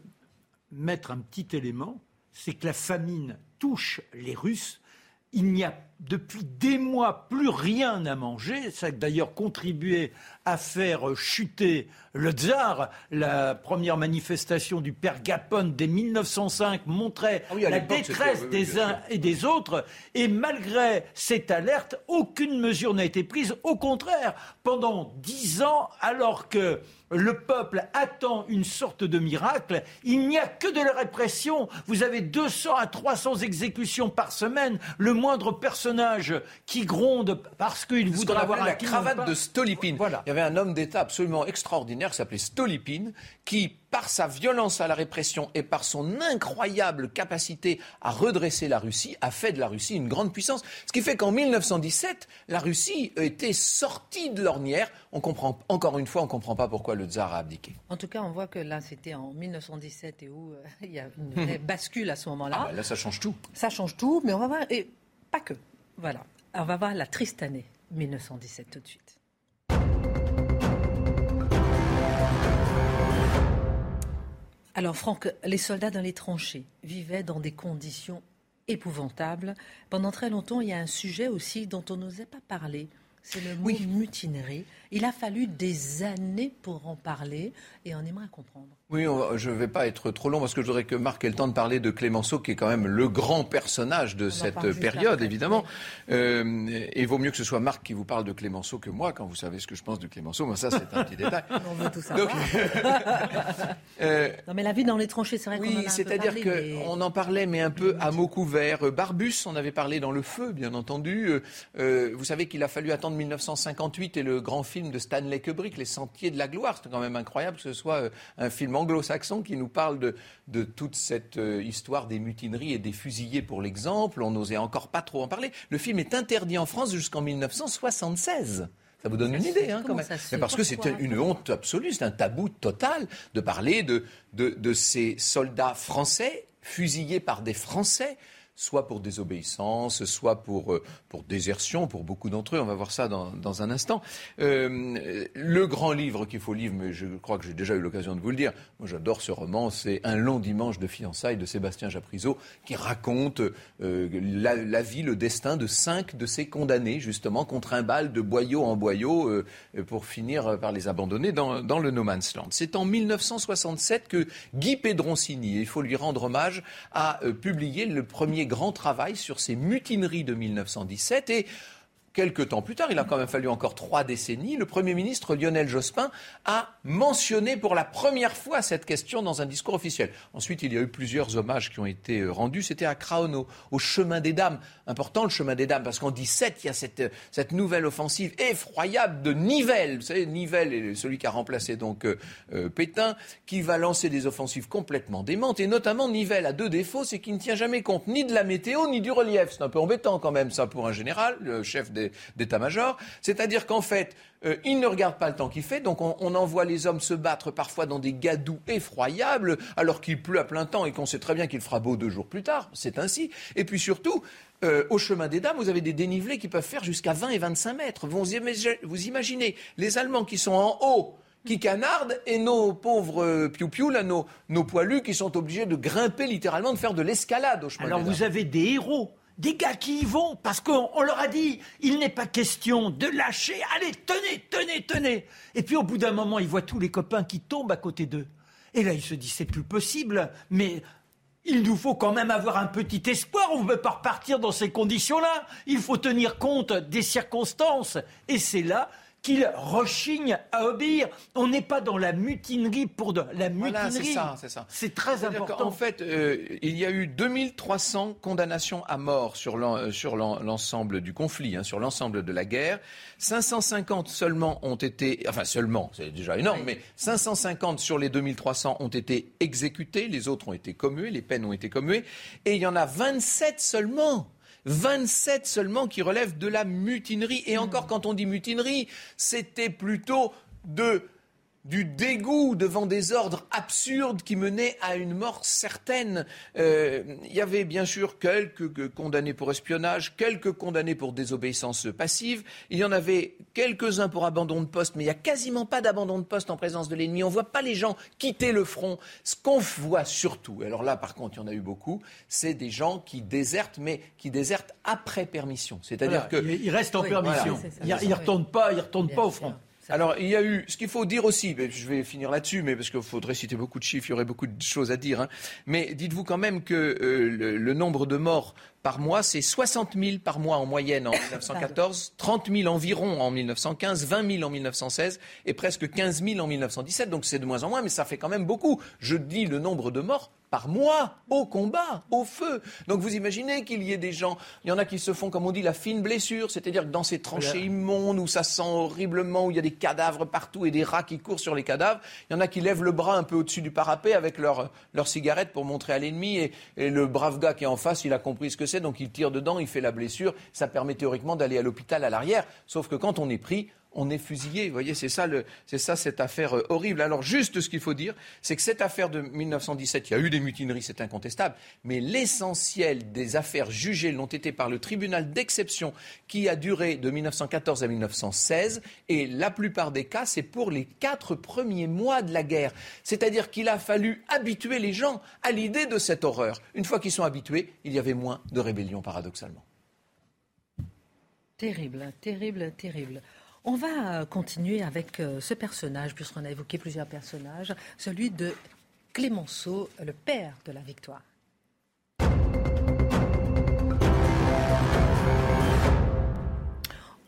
mettre un petit élément, c'est que la famine touche les Russes. Il n'y a depuis des mois plus rien à manger. Ça a d'ailleurs contribué à faire chuter le tsar. La première manifestation du père Gapon dès 1905 montrait ah la détresse des uns et des autres. Et malgré cette alerte, aucune mesure n'a été prise. Au contraire, pendant dix ans, alors que le peuple attend une sorte de miracle. Il n'y a que de la répression. Vous avez 200 à 300 exécutions par semaine. Le moindre personnage qui gronde parce qu'il voudrait avoir la cravate de Stolypine. Il y avait un homme d'État absolument extraordinaire qui s'appelait Stolypine, qui par sa violence à la répression et par son incroyable capacité à redresser la Russie, a fait de la Russie une grande puissance. Ce qui fait qu'en 1917, la Russie était sortie de l'ornière. On comprend, encore une fois, on ne comprend pas pourquoi le tsar a abdiqué. En tout cas, on voit que là, c'était en 1917 et où euh, il y a une bascule à ce moment-là. Ah bah là, ça change tout. Ça change tout, mais on va voir, et pas que. Voilà. On va voir la triste année 1917 tout de suite. Alors Franck, les soldats dans les tranchées vivaient dans des conditions épouvantables. Pendant très longtemps, il y a un sujet aussi dont on n'osait pas parler. C'est le mot mutinerie. Il a fallu des années pour en parler et on aimerait comprendre. Oui, je ne vais pas être trop long parce que je voudrais que Marc ait le temps de parler de Clémenceau, qui est quand même le grand personnage de cette période, évidemment. Euh, et vaut mieux que ce soit Marc qui vous parle de Clémenceau que moi, quand vous savez ce que je pense de Clémenceau. Mais ça, c'est un petit détail. On veut tout savoir. Euh, non, mais la vie dans les tranchées, c'est vrai qu'on Oui, c'est-à-dire qu'on en parlait, mais un peu à mots couverts. Barbus, on avait parlé dans Le Feu, bien entendu. Euh, vous savez qu'il a fallu attendre 1958 et le grand film de Stanley Kubrick, Les Sentiers de la Gloire. C'est quand même incroyable que ce soit un film anglo-saxon qui nous parle de, toute cette euh, histoire des mutineries et des fusillés pour l'exemple. On n'osait encore pas trop en parler. Le film est interdit en France jusqu'en 1976. Ça vous donne une idée, hein, quand même. Mais parce que c'est une honte absolue, c'est un tabou total de parler de, de, ces soldats français fusillés par des Français soit pour désobéissance, soit pour, euh, pour désertion, pour beaucoup d'entre eux. On va voir ça dans, dans un instant. Euh, le grand livre qu'il faut lire, mais je crois que j'ai déjà eu l'occasion de vous le dire, moi j'adore ce roman, c'est Un long dimanche de fiançailles de Sébastien Japrisot, qui raconte euh, la, vie, le destin de cinq de ces condamnés, justement, contre un bal de boyau en boyau, pour finir par les abandonner dans, dans le No Man's Land. C'est en 1967 que Guy Pedroncini, il faut lui rendre hommage, a publié le premier grand travail sur ces mutineries de 1917 et Quelques temps plus tard, il a quand même fallu encore trois décennies, le Premier ministre Lionel Jospin a mentionné pour la première fois cette question dans un discours officiel. Ensuite, il y a eu plusieurs hommages qui ont été euh, rendus. C'était à Craonno, au chemin des dames. Important le chemin des dames, parce qu'en 17, il y a cette, euh, nouvelle offensive effroyable de Nivelle. Vous savez, Nivelle est celui qui a remplacé donc euh, Pétain, qui va lancer des offensives complètement démentes. Et notamment, Nivelle a deux défauts, c'est qu'il ne tient jamais compte ni de la météo, ni du relief. C'est un peu embêtant quand même, ça, pour un général, le chef des d'état-major. C'est-à-dire qu'en fait, euh, il ne regarde pas le temps qu'il fait, donc on, envoie les hommes se battre parfois dans des gadous effroyables, alors qu'il pleut à plein temps et qu'on sait très bien qu'il fera beau deux jours plus tard. C'est ainsi. Et puis surtout, euh, au chemin des dames, vous avez des dénivelés qui peuvent faire jusqu'à 20 et 25 mètres. Vous, vous imaginez les Allemands qui sont en haut qui canardent et nos pauvres euh, piou-piou, là, nos, nos poilus qui sont obligés de grimper littéralement, de faire de l'escalade au chemin Alors vous avez des héros des gars qui y vont, parce qu'on leur a dit, il n'est pas question de lâcher, allez, tenez, tenez, tenez. Et puis au bout d'un moment, ils voient tous les copains qui tombent à côté d'eux. Et là, ils se disent, c'est plus possible, mais il nous faut quand même avoir un petit espoir, on ne peut pas repartir dans ces conditions-là. Il faut tenir compte des circonstances. Et c'est là qu'il rechigne à obéir. On n'est pas dans la mutinerie pour de la mutinerie. c'est ça, c'est ça. C'est très important. En fait, euh, il y a eu 2300 condamnations à mort sur l'ensemble du conflit, hein, sur l'ensemble de la guerre. 550 seulement ont été, enfin seulement, c'est déjà énorme, mais 550 sur les 2300 ont été exécutés, les autres ont été commués, les peines ont été commuées, et il y en a 27 seulement 27 seulement qui relèvent de la mutinerie. Et encore, quand on dit mutinerie, c'était plutôt de du dégoût devant des ordres absurdes qui menaient à une mort certaine. Euh, il y avait bien sûr quelques condamnés pour espionnage, quelques condamnés pour désobéissance passive. Il y en avait quelques-uns pour abandon de poste, mais il n'y a quasiment pas d'abandon de poste en présence de l'ennemi. On ne voit pas les gens quitter le front. Ce qu'on voit surtout, alors là par contre il y en a eu beaucoup, c'est des gens qui désertent, mais qui désertent après permission. C'est-à-dire qu'ils restent en permission. ils ne retournent pas, ils retournent pas au front. Alors, il y a eu, ce qu'il faut dire aussi, je vais finir là-dessus, mais parce qu'il faudrait citer beaucoup de chiffres, il y aurait beaucoup de choses à dire. Hein. Mais dites-vous quand même que euh, le, nombre de morts par mois, c'est 60 000 par mois en moyenne en 1914, 30 000 environ en 1915, 20 000 en 1916 et presque 15 000 en 1917. Donc c'est de moins en moins, mais ça fait quand même beaucoup. Je dis le nombre de morts par mois au combat, au feu. Donc vous imaginez qu'il y ait des gens, il y en a qui se font, comme on dit, la fine blessure, c'est-à-dire que dans ces tranchées immondes où ça sent horriblement, où il y a des cadavres partout et des rats qui courent sur les cadavres, il y en a qui lèvent le bras un peu au-dessus du parapet avec leur, leur cigarette pour montrer à l'ennemi et, et, le brave gars qui est en face, il a compris ce que c'est, donc il tire dedans, il fait la blessure, ça permet théoriquement d'aller à l'hôpital à l'arrière, sauf que quand on est pris, on est fusillé. Voyez, c'est ça, c'est ça cette affaire euh, horrible. Alors juste ce qu'il faut dire, c'est que cette affaire de 1917, il y a eu des mutineries, c'est incontestable, mais l'essentiel des affaires jugées l'ont été par le tribunal d'exception qui a duré de 1914 à 1916, et la plupart des cas, c'est pour les quatre premiers mois de la guerre. C'est-à-dire qu'il a fallu habituer les gens à l'idée de cette horreur. Une fois qu'ils sont habitués, il y avait moins de rébellions, paradoxalement. Terrible, terrible, terrible. On va continuer avec euh, ce personnage, puisqu'on a évoqué plusieurs personnages, celui de Clémenceau, le père de la victoire.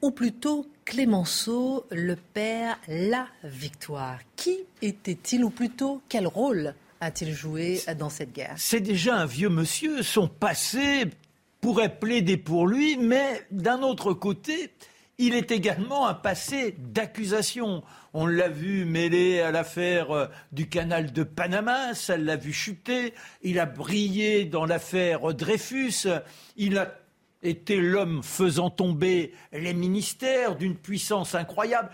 Ou plutôt Clémenceau, le père, la victoire. Qui était-il, ou plutôt quel rôle a-t-il joué dans cette guerre? C'est déjà un vieux monsieur, son passé pourrait plaider pour lui, mais d'un autre côté, il est également un passé d'accusation. On l'a vu mêlé à l'affaire euh, du canal de Panama, ça l'a vu chuter. Il a brillé dans l'affaire Dreyfus. Il a été l'homme faisant tomber les ministères d'une puissance incroyable.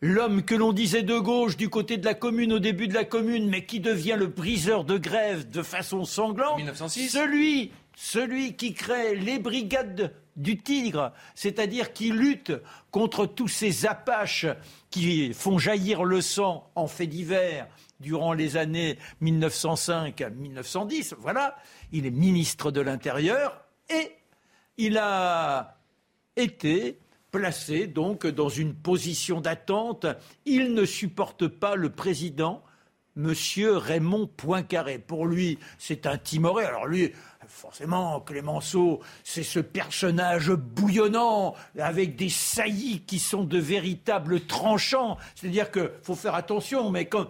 l'homme que l'on disait de gauche du côté de la commune au début de la commune, mais qui devient le briseur de grève de façon sanglante. 1906. Celui, celui qui crée les brigades du Tigre, c'est-à-dire qui lutte contre tous ces apaches qui font jaillir le sang en fait divers durant les années 1905-1910. Voilà, il est ministre de l'Intérieur et il a été placé donc dans une position d'attente. Il ne supporte pas le président, Monsieur Raymond Poincaré. Pour lui, c'est un timoré. Alors lui, forcément, Clémenceau, c'est ce personnage bouillonnant, avec des saillies qui sont de véritables tranchants. C'est-à-dire qu'il faut faire attention, mais quand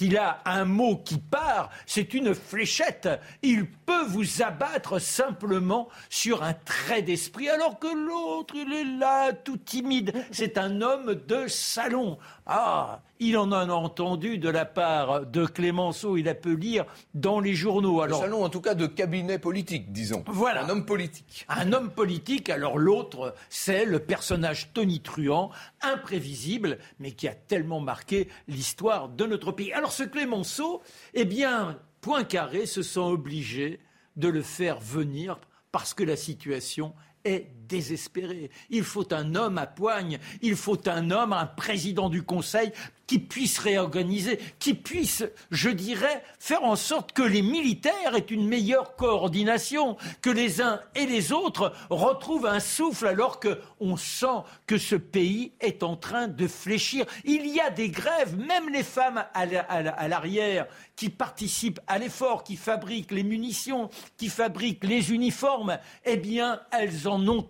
il a un mot qui part, c'est une fléchette. Il peut vous abattre simplement sur un trait d'esprit, alors que l'autre, il est là, tout timide. C'est un homme de salon. Ah, il en a entendu de la part de Clémenceau, il a pu lire dans les journaux. Alors, salon, en tout cas, de cabinet politique, disons. Voilà. Un homme politique. Un homme politique. Alors l'autre, c'est le personnage tonitruant, imprévisible, mais qui a tellement marqué l'histoire de notre pays. Alors ce Clémenceau, eh bien, Poincaré se sent obligé de le faire venir parce que la situation est désespérée. Il faut un homme à poigne, il faut un homme, un président du Conseil qui puisse réorganiser, qui puisse, je dirais, faire en sorte que les militaires aient une meilleure coordination, que les uns et les autres retrouvent un souffle alors qu'on sent que ce pays est en train de fléchir. Il y a des grèves, même les femmes à l'arrière qui participent à l'effort, qui fabriquent les munitions, qui fabriquent les uniformes, eh bien, elles en ont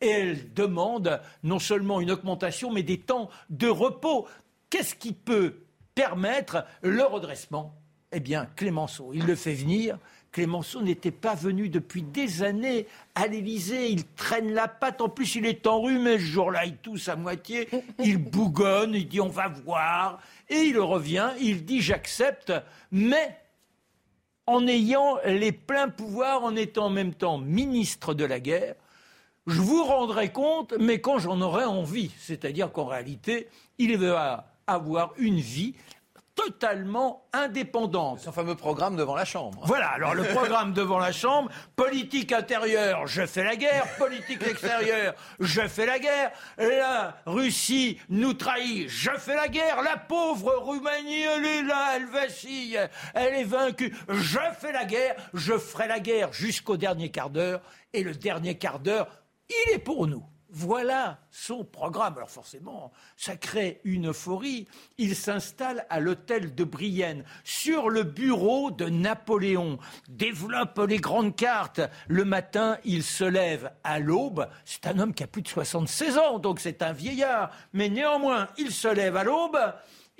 et elles demandent non seulement une augmentation, mais des temps de repos. Qu'est-ce qui peut permettre le redressement? Eh bien, Clémenceau, il le fait venir. Clémenceau n'était pas venu depuis des années à l'Élysée. Il traîne la patte. En plus, il est enrhumé. Ce jour-là, il tousse à moitié. Il bougonne. Il dit on va voir. Et il revient. Il dit j'accepte. Mais en ayant les pleins pouvoirs, en étant en même temps ministre de la guerre, je vous rendrai compte, mais quand j'en aurai envie. C'est-à-dire qu'en réalité, il va avoir une vie totalement indépendante. Son fameux programme devant la Chambre. Voilà, alors le programme devant la Chambre, politique intérieure, je fais la guerre, politique extérieure, je fais la guerre, la Russie nous trahit, je fais la guerre, la pauvre Roumanie, elle est là, elle vacille, elle est vaincue, je fais la guerre, je ferai la guerre jusqu'au dernier quart d'heure, et le dernier quart d'heure, il est pour nous. Voilà son programme. Alors forcément, ça crée une euphorie. Il s'installe à l'hôtel de Brienne, sur le bureau de Napoléon, développe les grandes cartes. Le matin, il se lève à l'aube. C'est un homme qui a plus de 76 ans, donc c'est un vieillard. Mais néanmoins, il se lève à l'aube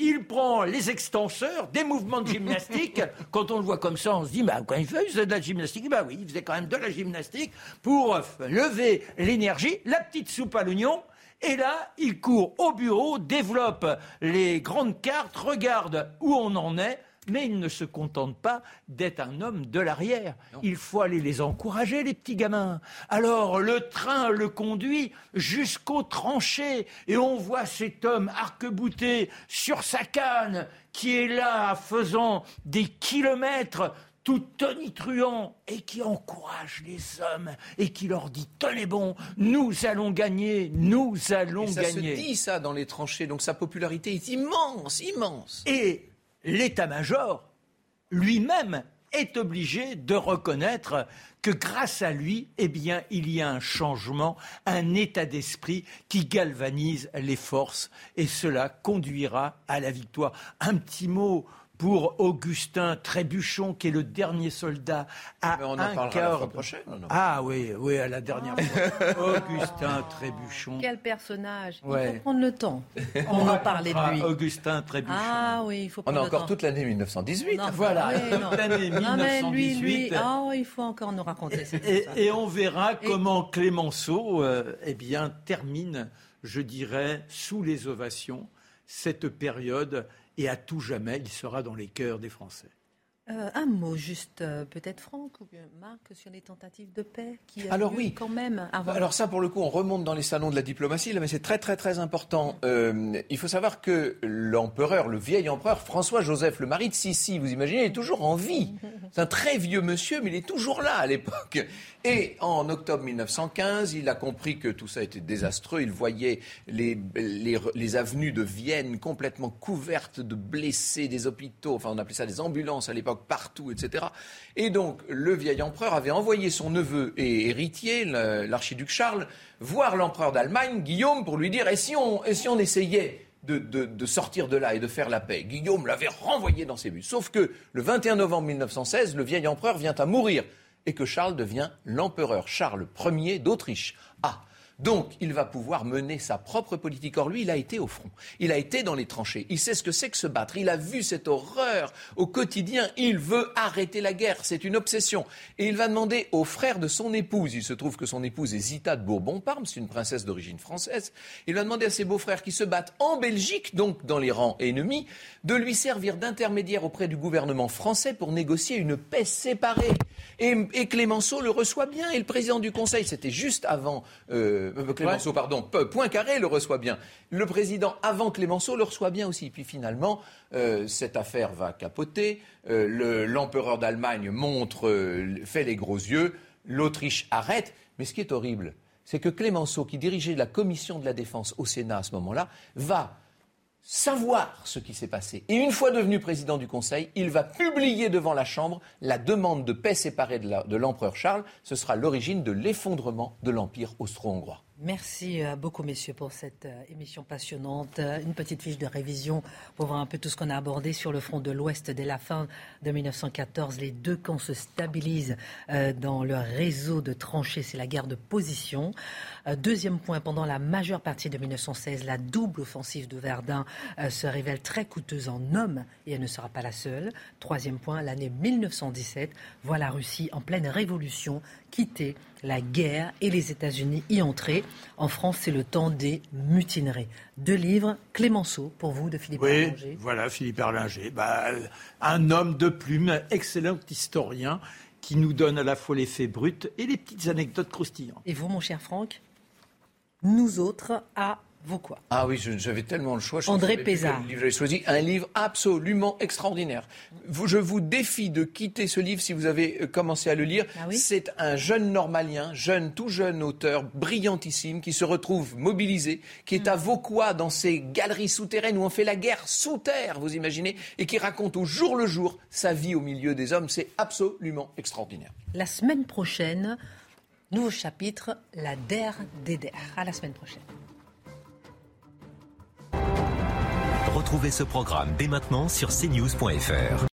il prend les extenseurs, des mouvements de gymnastique. Quand on le voit comme ça, on se dit, bah, quand il faisait de la gymnastique, bah oui, il faisait quand même de la gymnastique pour lever l'énergie, la petite soupe à l'oignon. Et là, il court au bureau, développe les grandes cartes, regarde où on en est, mais il ne se contente pas d'être un homme de l'arrière. Il faut aller les encourager, les petits gamins. Alors le train le conduit jusqu'au tranché et on voit cet homme arc-bouté sur sa canne qui est là faisant des kilomètres tout tonitruant et qui encourage les hommes et qui leur dit tenez bon, nous allons gagner, nous allons et ça gagner. Se dit ça dans les tranchées, donc sa popularité est immense, immense. Et l'état-major lui-même est obligé de reconnaître que grâce à lui, eh bien, il y a un changement, un état d'esprit qui galvanise les forces et cela conduira à la victoire. Un petit mot pour Augustin Trébuchon, qui est le dernier soldat à Mais on en un quart. La prochaine, Ah oui, oui, à la dernière fois. Augustin Trébuchon. Quel personnage Il faut prendre le temps. On, en parlait de lui. Augustin Trébuchon. Ah oui, il faut prendre On a encore toute l'année 1918. voilà, toute l'année 1918. lui, lui, oh, il faut encore nous raconter cette et, et, on verra comment Clémenceau euh, eh bien, termine, je dirais, sous les ovations, cette période et à tout jamais, il sera dans les cœurs des Français. Euh, un mot juste, euh, peut-être Franck ou bien Marc, sur les tentatives de paix qui a Alors oui, quand même. Alors ça, pour le coup, on remonte dans les salons de la diplomatie, là, mais c'est très très très important. Euh, il faut savoir que l'empereur, le vieil empereur François-Joseph, le mari de Sissi, vous imaginez, il est toujours en vie. C'est un très vieux monsieur, mais il est toujours là à l'époque. Et en octobre 1915, il a compris que tout ça était désastreux. Il voyait les, les, les avenues de Vienne complètement couvertes de blessés, des hôpitaux, enfin on appelait ça des ambulances à l'époque partout, etc. Et donc, le vieil empereur avait envoyé son neveu et héritier, l'archiduc Charles, voir l'empereur d'Allemagne, Guillaume, pour lui dire et si on, si on essayait de, sortir de là et de faire la paix? Guillaume l'avait renvoyé dans ses buts. Sauf que le 21 novembre 1916, le vieil empereur vient à mourir et que Charles devient l'empereur Charles Ier d'Autriche. Ah, donc, il va pouvoir mener sa propre politique. Or, lui, il a été au front. Il a été dans les tranchées. Il sait ce que c'est que se battre. Il a vu cette horreur au quotidien. Il veut arrêter la guerre. C'est une obsession. Et il va demander aux frères de son épouse, il se trouve que son épouse est Zita de Bourbon-Parme, c'est une princesse d'origine française, il va demander à ses beaux-frères qui se battent en Belgique, donc dans les rangs ennemis, de lui servir d'intermédiaire auprès du gouvernement français pour négocier une paix séparée. Et, Clémenceau le reçoit bien. Et le président du Conseil, c'était juste avant euh, euh Clémenceau, pardon, Poincaré le reçoit bien. Le président avant Clémenceau le reçoit bien aussi. Puis finalement, euh, cette affaire va capoter. Euh, l'empereur d'Allemagne montre, fait les gros yeux. L'Autriche arrête. Mais ce qui est horrible, c'est que Clémenceau, qui dirigeait la commission de la défense au Sénat à ce moment-là, va savoir ce qui s'est passé. Et une fois devenu président du Conseil, il va publier devant la Chambre la demande de paix séparée de l'empereur Charles. Ce sera l'origine de l'effondrement de l'Empire austro-hongrois. Merci euh, beaucoup, messieurs, pour cette euh, émission passionnante. Euh, une petite fiche de révision pour voir un peu tout ce qu'on a abordé sur le front de l'Ouest dès la fin de 1914. Les deux camps se stabilisent dans leur réseau de tranchées. C'est la guerre de position. Deuxième point, pendant la majeure partie de 1916, la double offensive de Verdun se révèle très coûteuse en hommes et elle ne sera pas la seule. Troisième point, l'année 1917 voit la Russie en pleine révolution quitter la guerre et les États-Unis y entrer. En France, c'est le temps des mutineries. Deux livres, Clémenceau, pour vous, de Philippe oui, Voilà, Philippe Erlinger. Bah, un homme de plume, excellent historien, qui nous donne à la fois les faits bruts et les petites anecdotes croustillantes. Et vous, mon cher Franck Nous autres, à vous quoi Ah oui, j'avais tellement le choix. Je André Pézard. J'ai choisi un livre absolument extraordinaire. je vous défie de quitter ce livre si vous avez euh, commencé à le lire. Ah c'est un jeune normalien, jeune, tout jeune auteur, brillantissime, qui se retrouve mobilisé, qui est à mm. Vauquois dans ces galeries souterraines où on fait la guerre sous terre, vous imaginez, et qui raconte au jour le jour sa vie au milieu des hommes. C'est absolument extraordinaire. La semaine prochaine, nouveau chapitre, la der des der. À la semaine prochaine. Retrouvez ce programme dès maintenant sur cnews.fr.